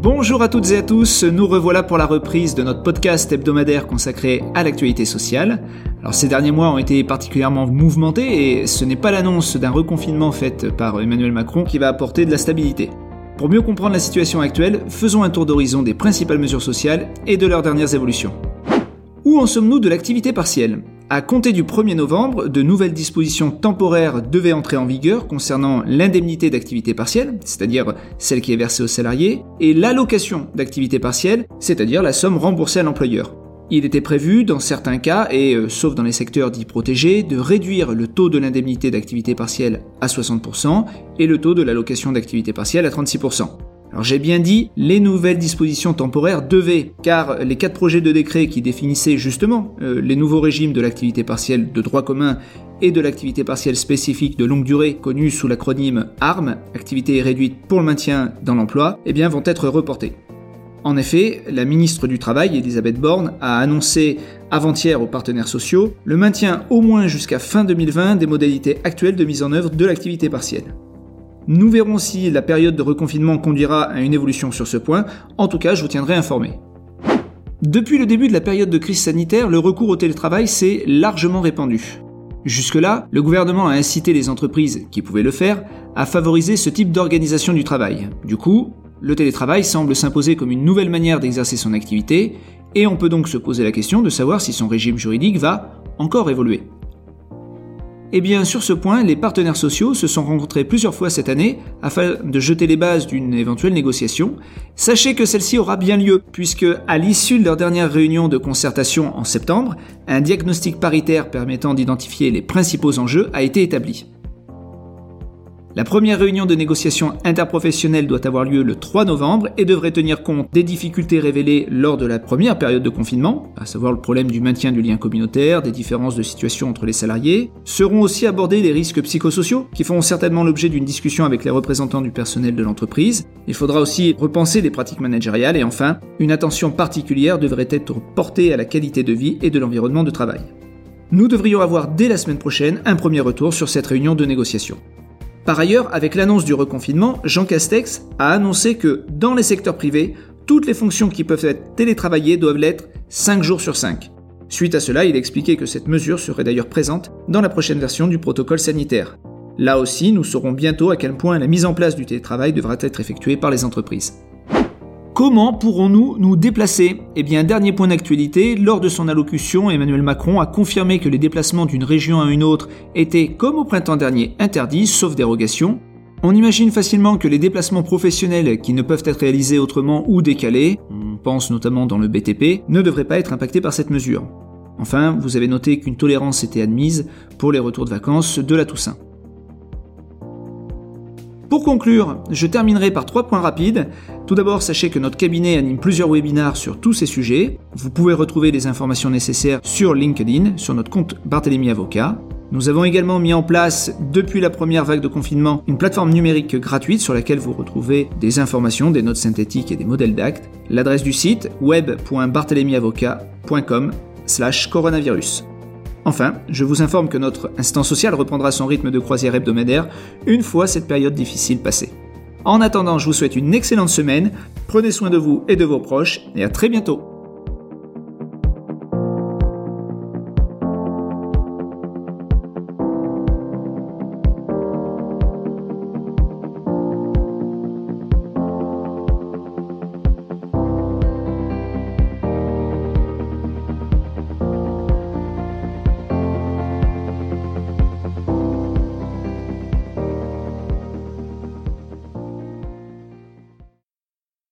Bonjour à toutes et à tous, nous revoilà pour la reprise de notre podcast hebdomadaire consacré à l'actualité sociale. Alors ces derniers mois ont été particulièrement mouvementés et ce n'est pas l'annonce d'un reconfinement fait par Emmanuel Macron qui va apporter de la stabilité. Pour mieux comprendre la situation actuelle, faisons un tour d'horizon des principales mesures sociales et de leurs dernières évolutions. Où en sommes-nous de l'activité partielle? À compter du 1er novembre, de nouvelles dispositions temporaires devaient entrer en vigueur concernant l'indemnité d'activité partielle, c'est-à-dire celle qui est versée aux salariés, et l'allocation d'activité partielle, c'est-à-dire la somme remboursée à l'employeur. Il était prévu, dans certains cas, et euh, sauf dans les secteurs dits protégés, de réduire le taux de l'indemnité d'activité partielle à 60% et le taux de l'allocation d'activité partielle à 36%. Alors j'ai bien dit, les nouvelles dispositions temporaires devaient, car les quatre projets de décret qui définissaient justement euh, les nouveaux régimes de l'activité partielle de droit commun et de l'activité partielle spécifique de longue durée, connue sous l'acronyme ARM, activité réduite pour le maintien dans l'emploi, eh bien vont être reportés. En effet, la ministre du Travail, Elisabeth Borne, a annoncé avant-hier aux partenaires sociaux le maintien au moins jusqu'à fin 2020 des modalités actuelles de mise en œuvre de l'activité partielle. Nous verrons si la période de reconfinement conduira à une évolution sur ce point. En tout cas, je vous tiendrai informé. Depuis le début de la période de crise sanitaire, le recours au télétravail s'est largement répandu. Jusque-là, le gouvernement a incité les entreprises qui pouvaient le faire à favoriser ce type d'organisation du travail. Du coup, le télétravail semble s'imposer comme une nouvelle manière d'exercer son activité, et on peut donc se poser la question de savoir si son régime juridique va encore évoluer. Eh bien, sur ce point, les partenaires sociaux se sont rencontrés plusieurs fois cette année afin de jeter les bases d'une éventuelle négociation. Sachez que celle-ci aura bien lieu, puisque à l'issue de leur dernière réunion de concertation en septembre, un diagnostic paritaire permettant d'identifier les principaux enjeux a été établi. La première réunion de négociation interprofessionnelle doit avoir lieu le 3 novembre et devrait tenir compte des difficultés révélées lors de la première période de confinement, à savoir le problème du maintien du lien communautaire, des différences de situation entre les salariés. Seront aussi abordés les risques psychosociaux, qui feront certainement l'objet d'une discussion avec les représentants du personnel de l'entreprise. Il faudra aussi repenser les pratiques managériales et enfin, une attention particulière devrait être portée à la qualité de vie et de l'environnement de travail. Nous devrions avoir dès la semaine prochaine un premier retour sur cette réunion de négociation. Par ailleurs, avec l'annonce du reconfinement, Jean Castex a annoncé que dans les secteurs privés, toutes les fonctions qui peuvent être télétravaillées doivent l'être 5 jours sur 5. Suite à cela, il a expliqué que cette mesure serait d'ailleurs présente dans la prochaine version du protocole sanitaire. Là aussi, nous saurons bientôt à quel point la mise en place du télétravail devra être effectuée par les entreprises. Comment pourrons-nous nous déplacer? Eh bien, dernier point d'actualité, lors de son allocution, Emmanuel Macron a confirmé que les déplacements d'une région à une autre étaient, comme au printemps dernier, interdits, sauf dérogation. On imagine facilement que les déplacements professionnels qui ne peuvent être réalisés autrement ou décalés, on pense notamment dans le BTP, ne devraient pas être impactés par cette mesure. Enfin, vous avez noté qu'une tolérance était admise pour les retours de vacances de la Toussaint. Pour conclure, je terminerai par trois points rapides. Tout d'abord, sachez que notre cabinet anime plusieurs webinars sur tous ces sujets. Vous pouvez retrouver les informations nécessaires sur LinkedIn, sur notre compte Barthélemy Avocat. Nous avons également mis en place, depuis la première vague de confinement, une plateforme numérique gratuite sur laquelle vous retrouvez des informations, des notes synthétiques et des modèles d'actes. L'adresse du site web.barthélémyavocat.com slash coronavirus. Enfin, je vous informe que notre instant social reprendra son rythme de croisière hebdomadaire une fois cette période difficile passée. En attendant, je vous souhaite une excellente semaine, prenez soin de vous et de vos proches, et à très bientôt